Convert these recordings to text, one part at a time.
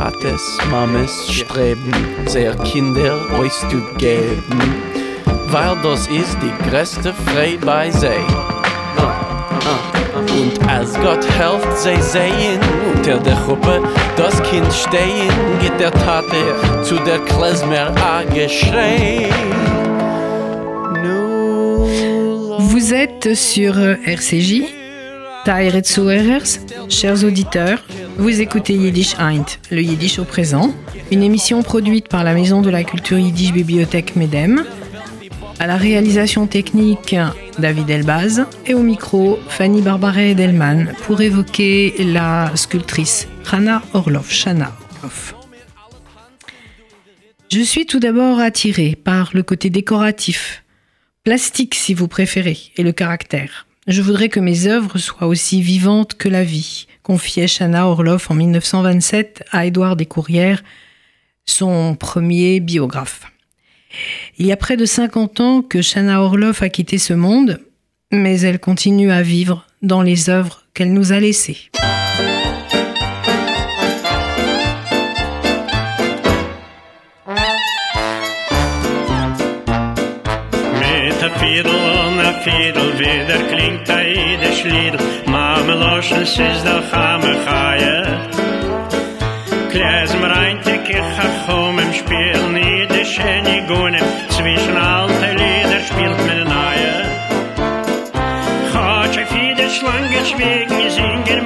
Tates, Mames streben, sehr Kinder auszugeben, weil das ist die größte Frei bei sie. Und als Gott helft, sie sehen unter der Gruppe das Kind stehen, geht der Tate zu der Klezmer a geschrei. Vous êtes sur RCJ, Taïret Zuhörers, chers auditeurs. Vous écoutez Yiddish Eint, le Yiddish au présent, une émission produite par la Maison de la Culture Yiddish Bibliothèque Medem. À la réalisation technique, David Elbaz et au micro, Fanny Barbaret Delman pour évoquer la sculptrice Rana Orlov, Shana Orlov. Je suis tout d'abord attirée par le côté décoratif, plastique si vous préférez, et le caractère. Je voudrais que mes œuvres soient aussi vivantes que la vie, confiait Shana Orloff en 1927 à Édouard Descourrières, son premier biographe. Il y a près de 50 ans que Shana Orloff a quitté ce monde, mais elle continue à vivre dans les œuvres qu'elle nous a laissées. Porsche siz da kham khaye Kles mir ein tik ich im spiel ni de shene gune zwischen alte lieder spielt mir naye Hach ich fide schlange schwegen singer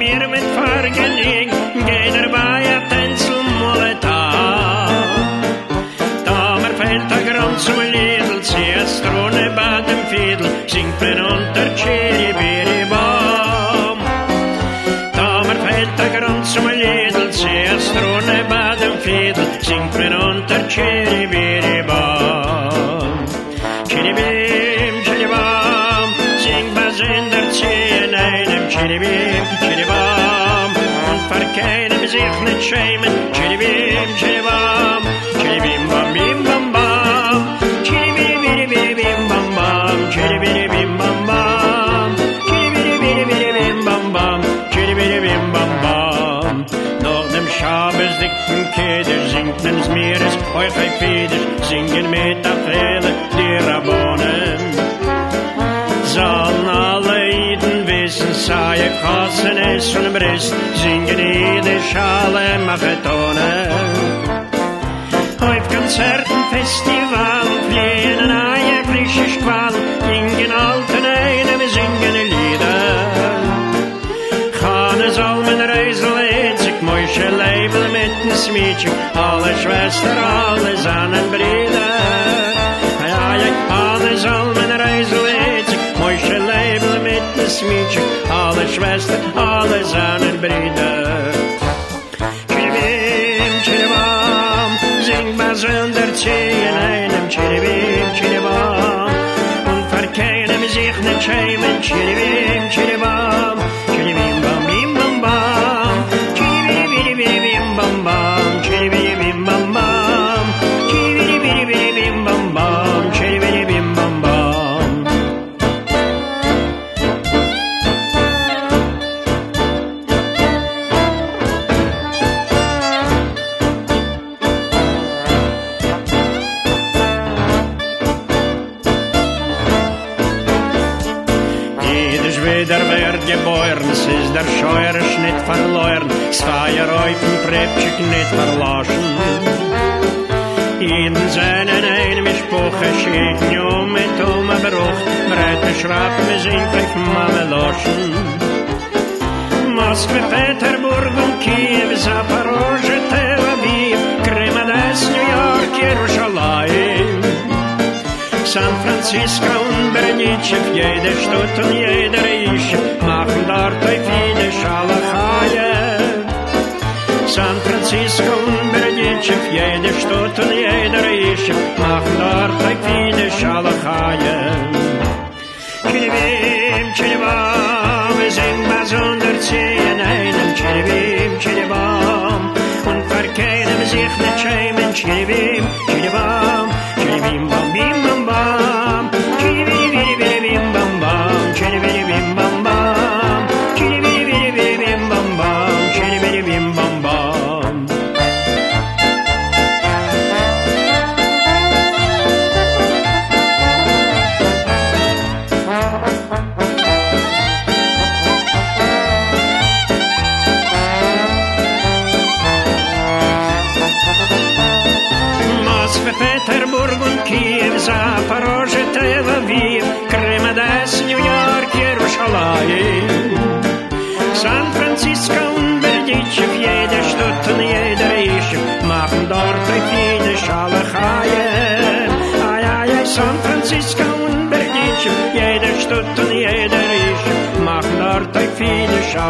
Niechny trzejmy, czyli bim, czyli bam, czyli bim, bam, bim, bam, bam, czyli bim, bim, bim, bim, bam, bam, czyli bim, bim, bam, bam, czyli bim, bim, bim, bim, bam, bam, czyli bim, bim, bam, bam. Nach dem Schabes dicken Keder singt nem's Meeres, euch ein Feder. sai e cose nessun brest singen i de schale ma fetone hoif concerten festival flien an ai e frische squal singen alten ein wir singen lieder. Chane sal men reisel et sich moische leibel mit dem smietje alle schwester alle zanen brida ai ai ai chane sal reisel et sich leibel mit dem smietje Schwester, alle seinen Brüder. Chiribim, chiribam, sing was under in einem Chiribim, chiribam. Und verkehren sich nicht schämen, Chiribim, chiribam, Wieder wird geboren, es ist der Scheuer nicht verloren, es feier auf dem Präpschick nicht verlassen. In seinen einem Spuche schiet nur mit um ein Bruch, breite Schraub, wir sind auf Mame loschen. Moskwe, Peterburg und Kiew, Zaporozhe, Tel Aviv, Kremades, New York, Jerusalem. San Francisco und Bernitschew, jede Stadt und jeder Isch machen dort auf jede Schalachaie. San Francisco und Bernitschew, jede Stadt und jeder Isch machen dort auf jede Schalachaie. Chiribim, chiribam, wir singen was unter zehn einem Chiribim, chiribam und verkehren sich nicht schämen Chiribim, chiribam,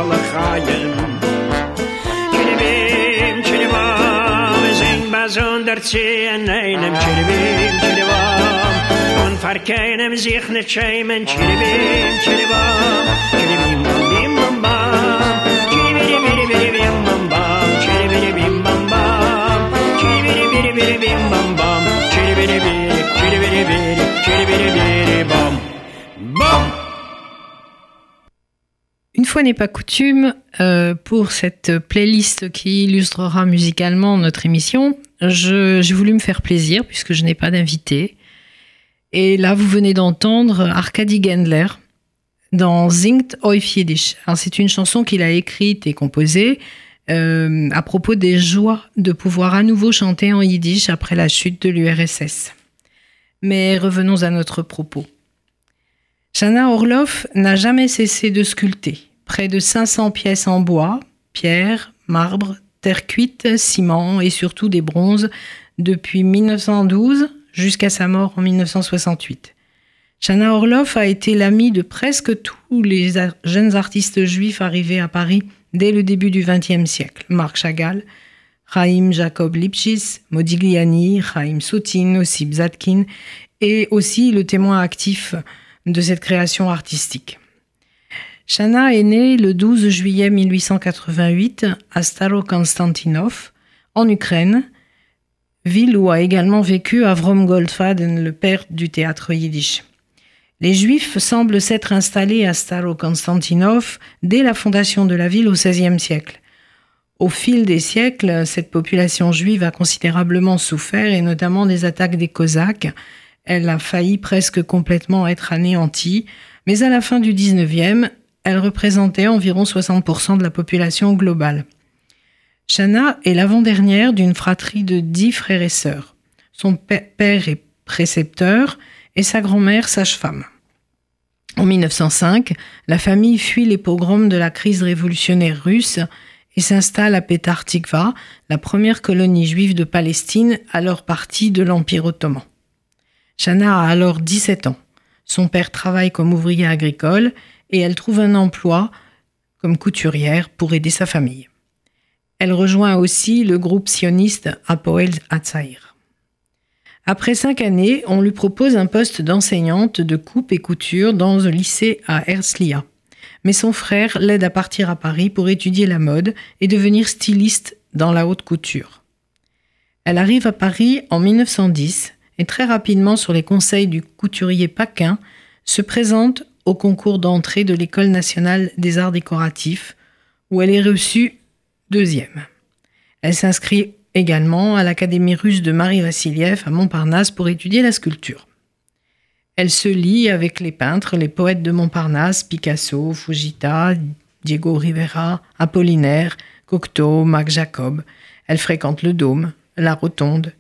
viele Schalechaien. Chiribim, chiribam, sing besonder in einem Chiribim, chiribam. Und vor keinem sich nicht schämen, Chiribim, chiribam, chiribim, n'est pas coutume, euh, pour cette playlist qui illustrera musicalement notre émission, j'ai voulu me faire plaisir puisque je n'ai pas d'invité. Et là, vous venez d'entendre Arkady Gendler dans Yiddish. Alors, C'est une chanson qu'il a écrite et composée euh, à propos des joies de pouvoir à nouveau chanter en yiddish après la chute de l'URSS. Mais revenons à notre propos. Shana Orloff n'a jamais cessé de sculpter. Près de 500 pièces en bois, pierre, marbre, terre cuite, ciment et surtout des bronzes depuis 1912 jusqu'à sa mort en 1968. Shana Orloff a été l'amie de presque tous les jeunes artistes juifs arrivés à Paris dès le début du XXe siècle. Marc Chagall, Chaim Jacob Lipschitz, Modigliani, Chaim Soutine, Ossip Zadkin et aussi le témoin actif de cette création artistique. Shana est née le 12 juillet 1888 à Staro-Konstantinov, en Ukraine, ville où a également vécu Avrom Goldfaden, le père du théâtre yiddish. Les Juifs semblent s'être installés à Staro-Konstantinov dès la fondation de la ville au XVIe siècle. Au fil des siècles, cette population juive a considérablement souffert, et notamment des attaques des Cosaques. Elle a failli presque complètement être anéantie, mais à la fin du XIXe, elle représentait environ 60% de la population globale. Shana est l'avant-dernière d'une fratrie de dix frères et sœurs. Son père est précepteur et sa grand-mère sage-femme. En 1905, la famille fuit les pogroms de la crise révolutionnaire russe et s'installe à Petar Tikva, la première colonie juive de Palestine, alors partie de l'Empire ottoman. Shana a alors 17 ans. Son père travaille comme ouvrier agricole et elle trouve un emploi comme couturière pour aider sa famille. Elle rejoint aussi le groupe sioniste Apoel Hatzair. Après cinq années, on lui propose un poste d'enseignante de coupe et couture dans un lycée à Herzliya. Mais son frère l'aide à partir à Paris pour étudier la mode et devenir styliste dans la haute couture. Elle arrive à Paris en 1910 et très rapidement, sur les conseils du couturier Paquin, se présente au concours d'entrée de l'École nationale des arts décoratifs, où elle est reçue deuxième. Elle s'inscrit également à l'Académie russe de Marie Vassiliev à Montparnasse pour étudier la sculpture. Elle se lie avec les peintres, les poètes de Montparnasse, Picasso, Fujita, Diego Rivera, Apollinaire, Cocteau, Mac Jacob. Elle fréquente le Dôme, la Rotonde.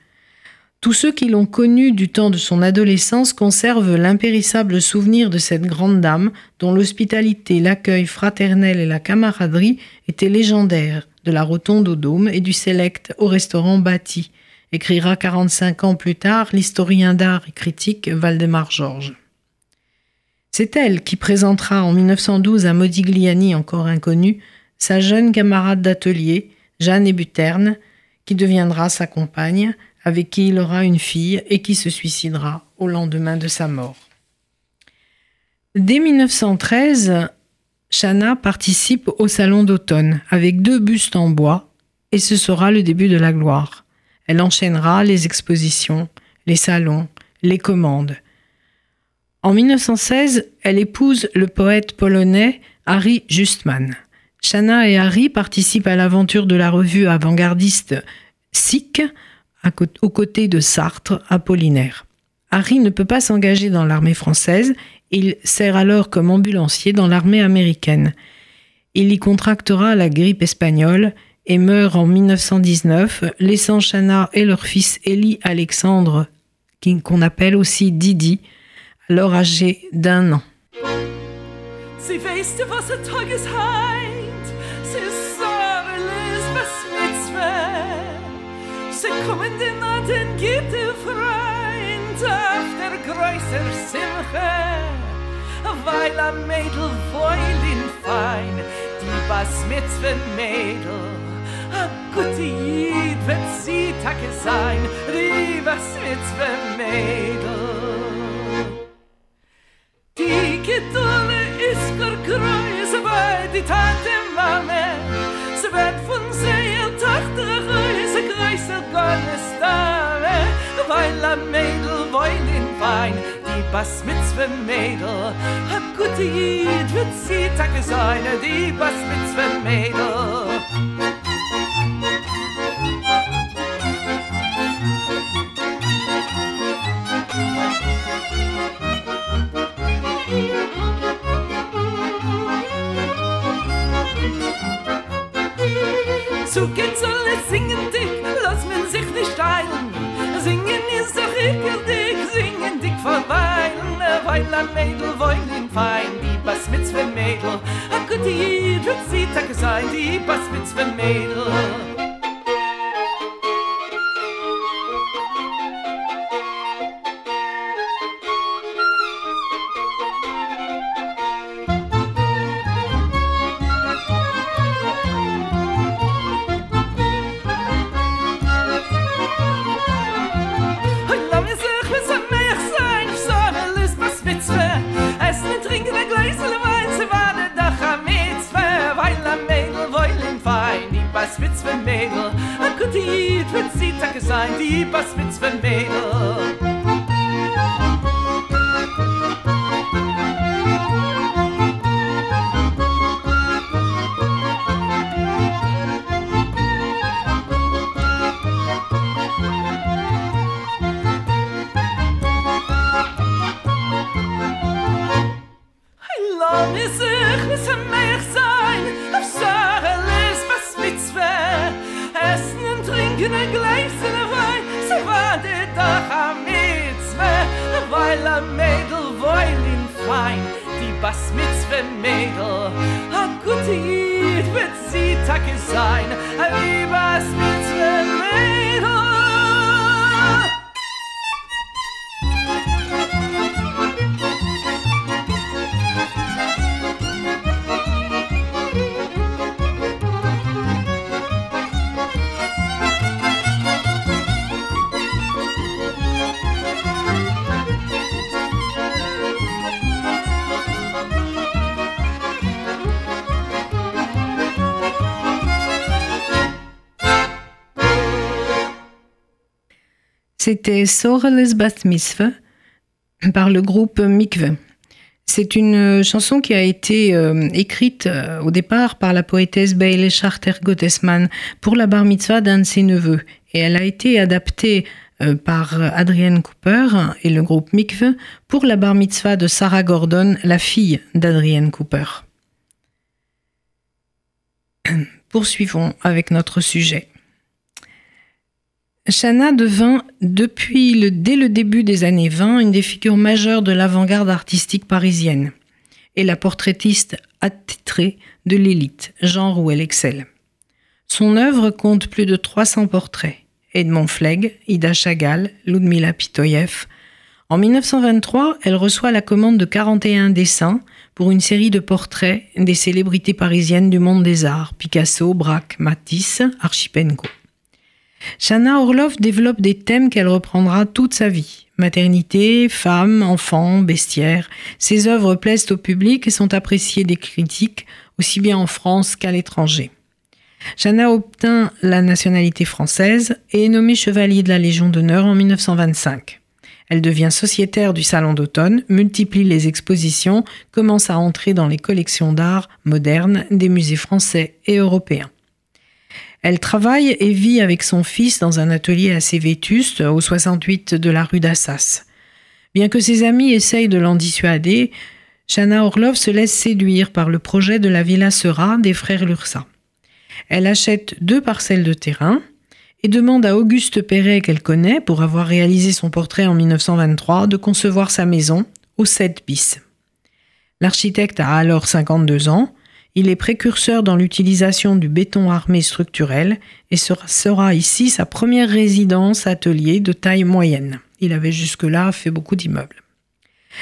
Tous ceux qui l'ont connue du temps de son adolescence conservent l'impérissable souvenir de cette grande dame dont l'hospitalité, l'accueil fraternel et la camaraderie étaient légendaires, de la Rotonde au Dôme et du Select au restaurant bâti, écrira 45 ans plus tard l'historien d'art et critique Valdemar Georges. C'est elle qui présentera en 1912 à Modigliani, encore inconnu, sa jeune camarade d'atelier, Jeanne Ébuterne, qui deviendra sa compagne, avec qui il aura une fille et qui se suicidera au lendemain de sa mort. Dès 1913, Chana participe au Salon d'automne avec deux bustes en bois et ce sera le début de la gloire. Elle enchaînera les expositions, les salons, les commandes. En 1916, elle épouse le poète polonais Harry Justman. Chana et Harry participent à l'aventure de la revue avant-gardiste Sick aux côtés de Sartre, Apollinaire. Harry ne peut pas s'engager dans l'armée française, il sert alors comme ambulancier dans l'armée américaine. Il y contractera la grippe espagnole et meurt en 1919, laissant Chana et leur fils Elie Alexandre, qu'on appelle aussi Didi, alors âgé d'un an. Sie kommen den an den Gitte Freund auf der größer Simche. Weil am Mädel Wäulin fein, die Bas Mitzvah Mädel. A gute Jid wird sie Tage sein, die Bas Mitzvah Mädel. Bas Mitzvah Mädel. A gute Jid wird sie Tage sein, die Bas Mitzvah Mädel. Zu geht feinland Mädel wollen ihn fein, die was mit zwei Mädel. A gute Idee, du sie sein, die was mit zwei Mädel. C'était Soreles Bat Mitzvah par le groupe Mikve. C'est une chanson qui a été euh, écrite euh, au départ par la poétesse Beile Charter Gottesman pour la bar mitzvah d'un de ses neveux. Et elle a été adaptée euh, par Adrienne Cooper et le groupe Mikve pour la bar mitzvah de Sarah Gordon, la fille d'Adrienne Cooper. Poursuivons avec notre sujet. Shana devint, depuis le, dès le début des années 20, une des figures majeures de l'avant-garde artistique parisienne et la portraitiste attitrée de l'élite, genre où elle excelle. Son œuvre compte plus de 300 portraits. Edmond Flegg, Ida Chagall, Ludmila Pitoyev. En 1923, elle reçoit la commande de 41 dessins pour une série de portraits des célébrités parisiennes du monde des arts, Picasso, Braque, Matisse, Archipenko. Shana Orloff développe des thèmes qu'elle reprendra toute sa vie. Maternité, femmes, enfants, bestiaires. Ses œuvres plaisent au public et sont appréciées des critiques, aussi bien en France qu'à l'étranger. Shana obtint la nationalité française et est nommée chevalier de la Légion d'honneur en 1925. Elle devient sociétaire du Salon d'automne, multiplie les expositions, commence à entrer dans les collections d'art modernes des musées français et européens. Elle travaille et vit avec son fils dans un atelier assez vétuste au 68 de la rue d'Assas. Bien que ses amis essayent de l'en dissuader, Shana Orlov se laisse séduire par le projet de la Villa Sera des frères Lursa. Elle achète deux parcelles de terrain et demande à Auguste Perret qu'elle connaît pour avoir réalisé son portrait en 1923 de concevoir sa maison au 7 bis. L'architecte a alors 52 ans, il est précurseur dans l'utilisation du béton armé structurel et sera, ici sa première résidence atelier de taille moyenne. Il avait jusque-là fait beaucoup d'immeubles.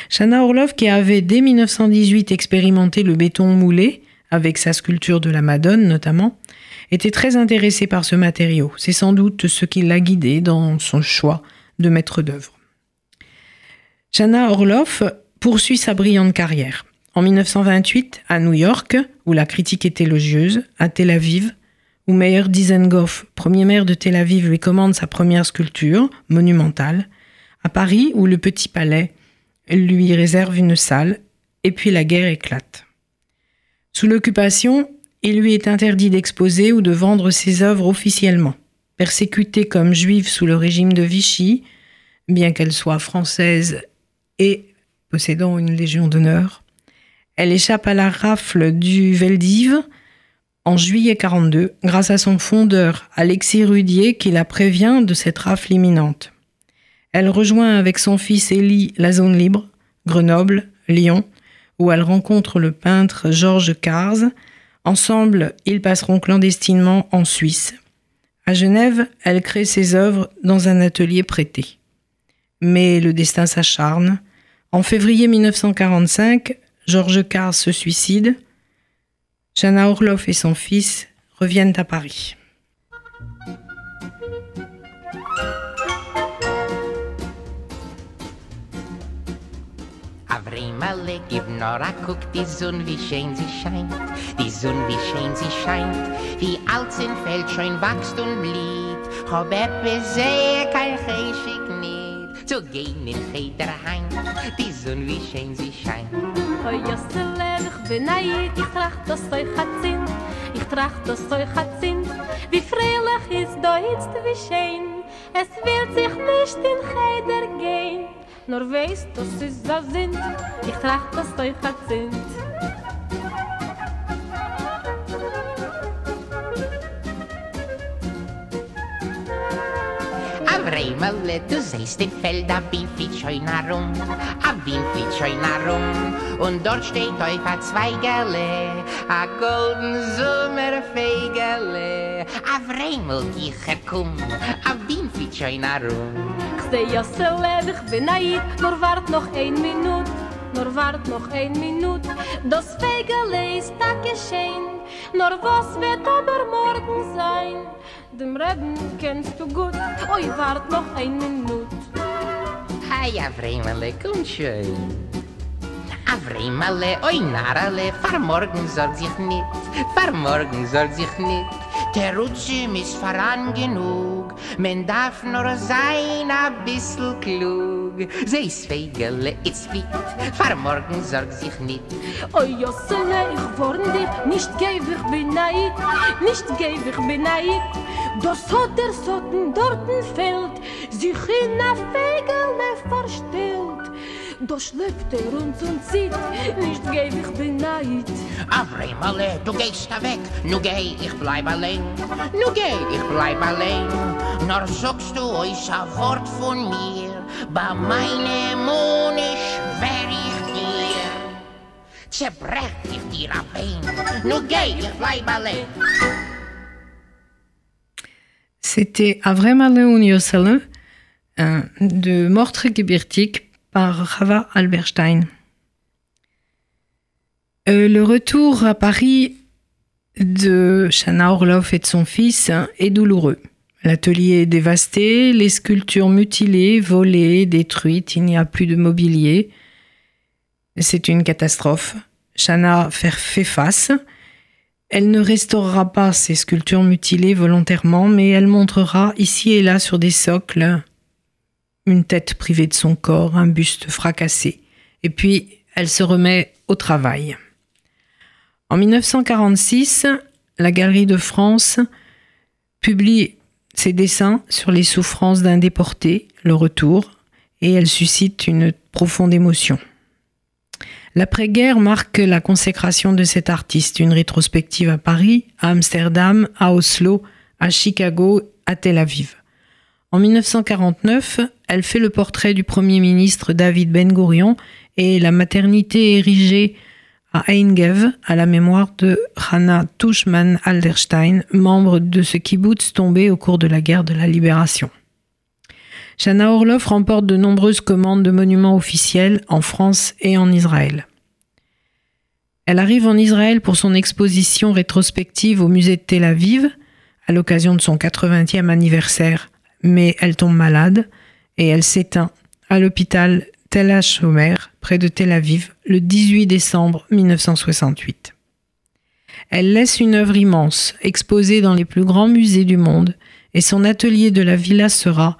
Shana Orlov, qui avait dès 1918 expérimenté le béton moulé, avec sa sculpture de la Madone notamment, était très intéressé par ce matériau. C'est sans doute ce qui l'a guidé dans son choix de maître d'œuvre. Shana Orlov poursuit sa brillante carrière. En 1928, à New York, où la critique est élogieuse, à Tel Aviv, où Meyer Dizengoff, premier maire de Tel Aviv, lui commande sa première sculpture, monumentale, à Paris, où le Petit Palais lui réserve une salle, et puis la guerre éclate. Sous l'occupation, il lui est interdit d'exposer ou de vendre ses œuvres officiellement. Persécutée comme juive sous le régime de Vichy, bien qu'elle soit française et possédant une légion d'honneur, elle échappe à la rafle du Veldiv en juillet 42 grâce à son fondeur Alexis Rudier qui la prévient de cette rafle imminente. Elle rejoint avec son fils Élie la zone libre, Grenoble, Lyon, où elle rencontre le peintre Georges Cars. Ensemble, ils passeront clandestinement en Suisse. À Genève, elle crée ses œuvres dans un atelier prêté. Mais le destin s'acharne. En février 1945, Georges Carr se suicide. Jana Orloff et son fils reviennent à Paris. Avrimale, gib nur a guck, die Sonne, wie schön sie scheint. Die Sonne, wie schön sie scheint. Wie alt sind Feld schon wächst und blieht. Hab etwas sehe, kein Geschick nicht. Zu gehen in Federheim, die Sonne, wie schön sie scheint. Hoi Jossele, ich bin ich trach das Zeug hat Sinn. Ich trach das Zeug hat Sinn. Wie freilich ist da jetzt wie schön. Es wird sich nicht in Cheder gehen. Nur weißt, das ist das Sinn. Ich trach das Zeug hat Avrimale, du siehst im Feld, a bin fit schön herum, a bin fit schön herum. Und dort steht auf a Zweigerle, a golden Sommerfegerle. Avrimale, ich herkomm, a bin fit schön herum. Ich seh Jossele, ich bin neid, nur wart noch ein Minut. Nur wart noch ein Minut, das Fegele ist da geschehen. Nur was wird aber morgen sein? Dem Reden kennst du gut, oi wart noch ein Minut. Hey, Avrimale, komm schön. Avrimale, oi Narale, fahr morgen sorg sich nit, fahr morgen sorg sich nit. Der Rutschim ist voran genug, men darf nur sein a bissl klug. Sei Svegele, it's fit, fahr morgen sorg sich nit. Oi Jossele, ich warn dir, nicht geib ich bin neid, nicht geib ich bin neid. Das hat der Sotten dorten fällt, sich in a Fegele verstellt. Da schleppt er uns und zieht, nicht geib ich bin neid. Avrimale, du gehst da weg, nu geh, ich bleib allein. Nu geh, ich bleib allein. Nor sagst du euch a Wort von mir, bei meine Mone schwer ich dir. Zerbrech ich dir a Bein, nu geh, ich bleib allein. C'était Avremale Uniosele de Mortre Gebirtig par Rava Alberstein. Euh, le retour à Paris de Shana Orloff et de son fils hein, est douloureux. L'atelier est dévasté, les sculptures mutilées, volées, détruites, il n'y a plus de mobilier. C'est une catastrophe. Shana fait face. Elle ne restaurera pas ces sculptures mutilées volontairement, mais elle montrera ici et là sur des socles une tête privée de son corps, un buste fracassé. Et puis, elle se remet au travail. En 1946, la Galerie de France publie ses dessins sur les souffrances d'un déporté, le retour, et elle suscite une profonde émotion. L'après-guerre marque la consécration de cet artiste, une rétrospective à Paris, à Amsterdam, à Oslo, à Chicago, à Tel Aviv. En 1949, elle fait le portrait du Premier ministre David Ben Gurion et la maternité érigée à Eingev à la mémoire de Hannah Tushman Alderstein, membre de ce kibbutz tombé au cours de la guerre de la libération. Shana Orloff remporte de nombreuses commandes de monuments officiels en France et en Israël. Elle arrive en Israël pour son exposition rétrospective au musée de Tel Aviv à l'occasion de son 80e anniversaire, mais elle tombe malade et elle s'éteint à l'hôpital Tel HaShomer, près de Tel Aviv, le 18 décembre 1968. Elle laisse une œuvre immense, exposée dans les plus grands musées du monde, et son atelier de la Villa sera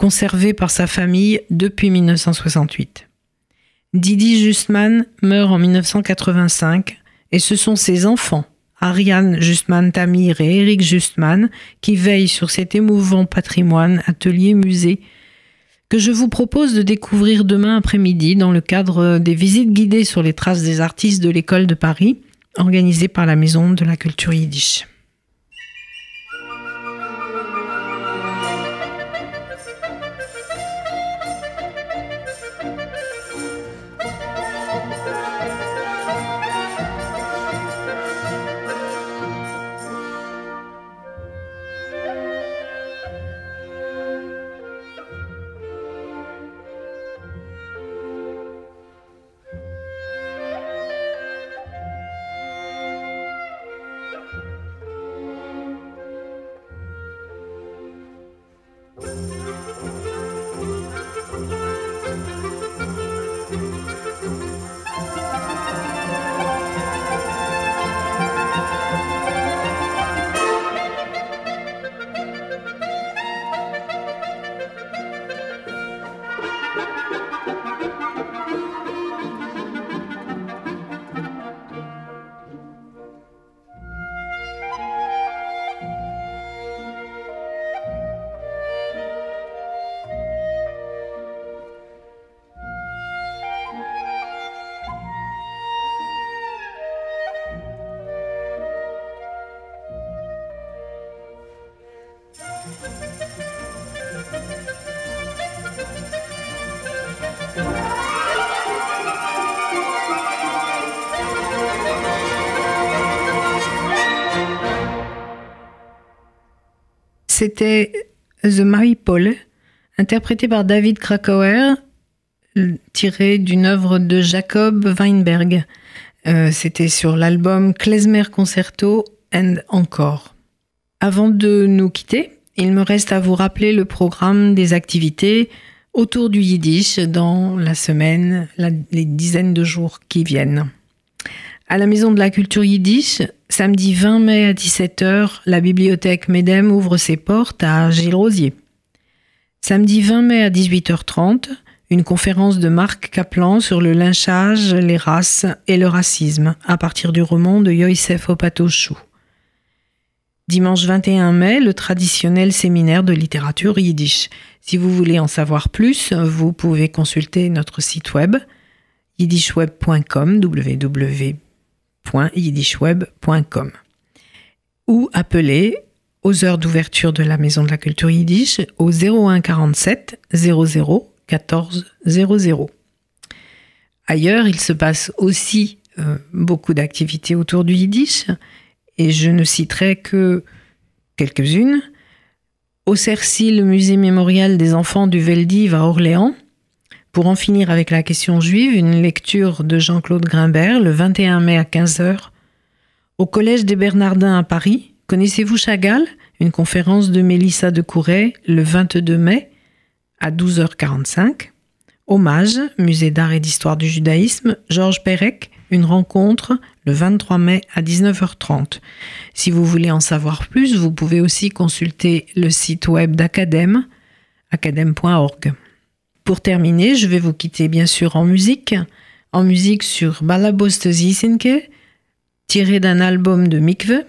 conservé par sa famille depuis 1968. Didi Justman meurt en 1985 et ce sont ses enfants, Ariane Justman Tamir et Eric Justman, qui veillent sur cet émouvant patrimoine atelier-musée que je vous propose de découvrir demain après-midi dans le cadre des visites guidées sur les traces des artistes de l'école de Paris, organisées par la Maison de la Culture Yiddish. C'était The Maypole, interprété par David Krakauer, tiré d'une œuvre de Jacob Weinberg. Euh, C'était sur l'album Klezmer Concerto and Encore. Avant de nous quitter, il me reste à vous rappeler le programme des activités autour du Yiddish dans la semaine, les dizaines de jours qui viennent. À la Maison de la Culture Yiddish, samedi 20 mai à 17h, la bibliothèque Medem ouvre ses portes à Gilles Rosier. Samedi 20 mai à 18h30, une conférence de Marc Kaplan sur le lynchage, les races et le racisme à partir du roman de Yosef Opatoshu. Dimanche 21 mai, le traditionnel séminaire de littérature yiddish. Si vous voulez en savoir plus, vous pouvez consulter notre site web yiddishweb.com www.yiddishweb.com ou appeler aux heures d'ouverture de la Maison de la Culture Yiddish au 01 47 00 14 00. Ailleurs, il se passe aussi euh, beaucoup d'activités autour du Yiddish et je ne citerai que quelques-unes. Au Cercy, le musée mémorial des enfants du Veldiv à Orléans. Pour en finir avec la question juive, une lecture de Jean-Claude Grimbert le 21 mai à 15h. Au Collège des Bernardins à Paris, connaissez-vous Chagall? Une conférence de Mélissa de Couret le 22 mai à 12h45. Hommage, musée d'art et d'histoire du judaïsme, Georges Perec, une rencontre le 23 mai à 19h30. Si vous voulez en savoir plus, vous pouvez aussi consulter le site web d'Academ, academ.org. Pour terminer, je vais vous quitter bien sûr en musique, en musique sur Balabost Zisinke, tiré d'un album de Mikve.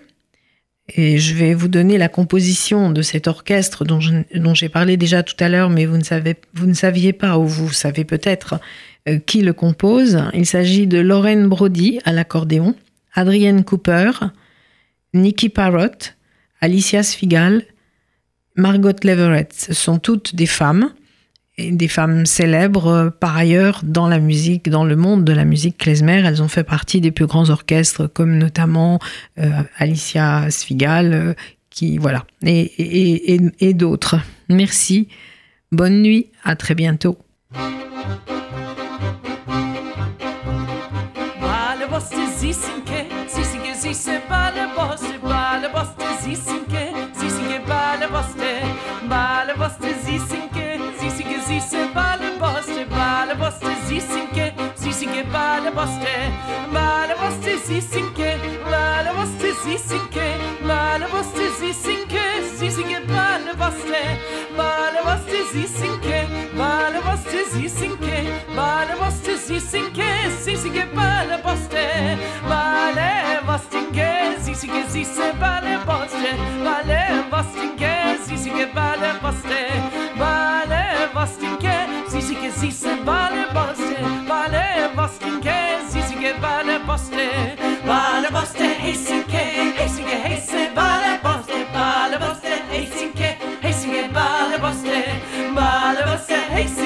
Et je vais vous donner la composition de cet orchestre dont j'ai parlé déjà tout à l'heure, mais vous ne, saviez pas, ou vous savez peut-être, euh, qui le compose. Il s'agit de Lauren Brody à l'accordéon, Adrienne Cooper, Nikki Parrott, Alicia Sfigal, Margot Leverett. Ce sont toutes des femmes, des femmes célèbres euh, par ailleurs dans la musique, dans le monde de la musique klezmer. Elles ont fait partie des plus grands orchestres, comme notamment euh, Alicia Sfigal, euh, qui voilà, et, et, et, et d'autres. Merci. Bonne nuit. À très bientôt. Maleroste, Maleroste, sie sinke, Maleroste, sie sinke, Maleroste, sie sinke, sie sinke, Maleroste, Maleroste, sie sinke, Maleroste, sie sinke, Maleroste, sie sinke, sie sinke, Maleroste, Malerostinke, sie sinke, sie se Maleroste, Maleroste, sie sinke, Maleroste. Hey, Helsinki, Helsinki, Helsinki, Baleposte, Baleposte, Helsinki, Helsinki, Baleposte, Baleposte, Helsinki.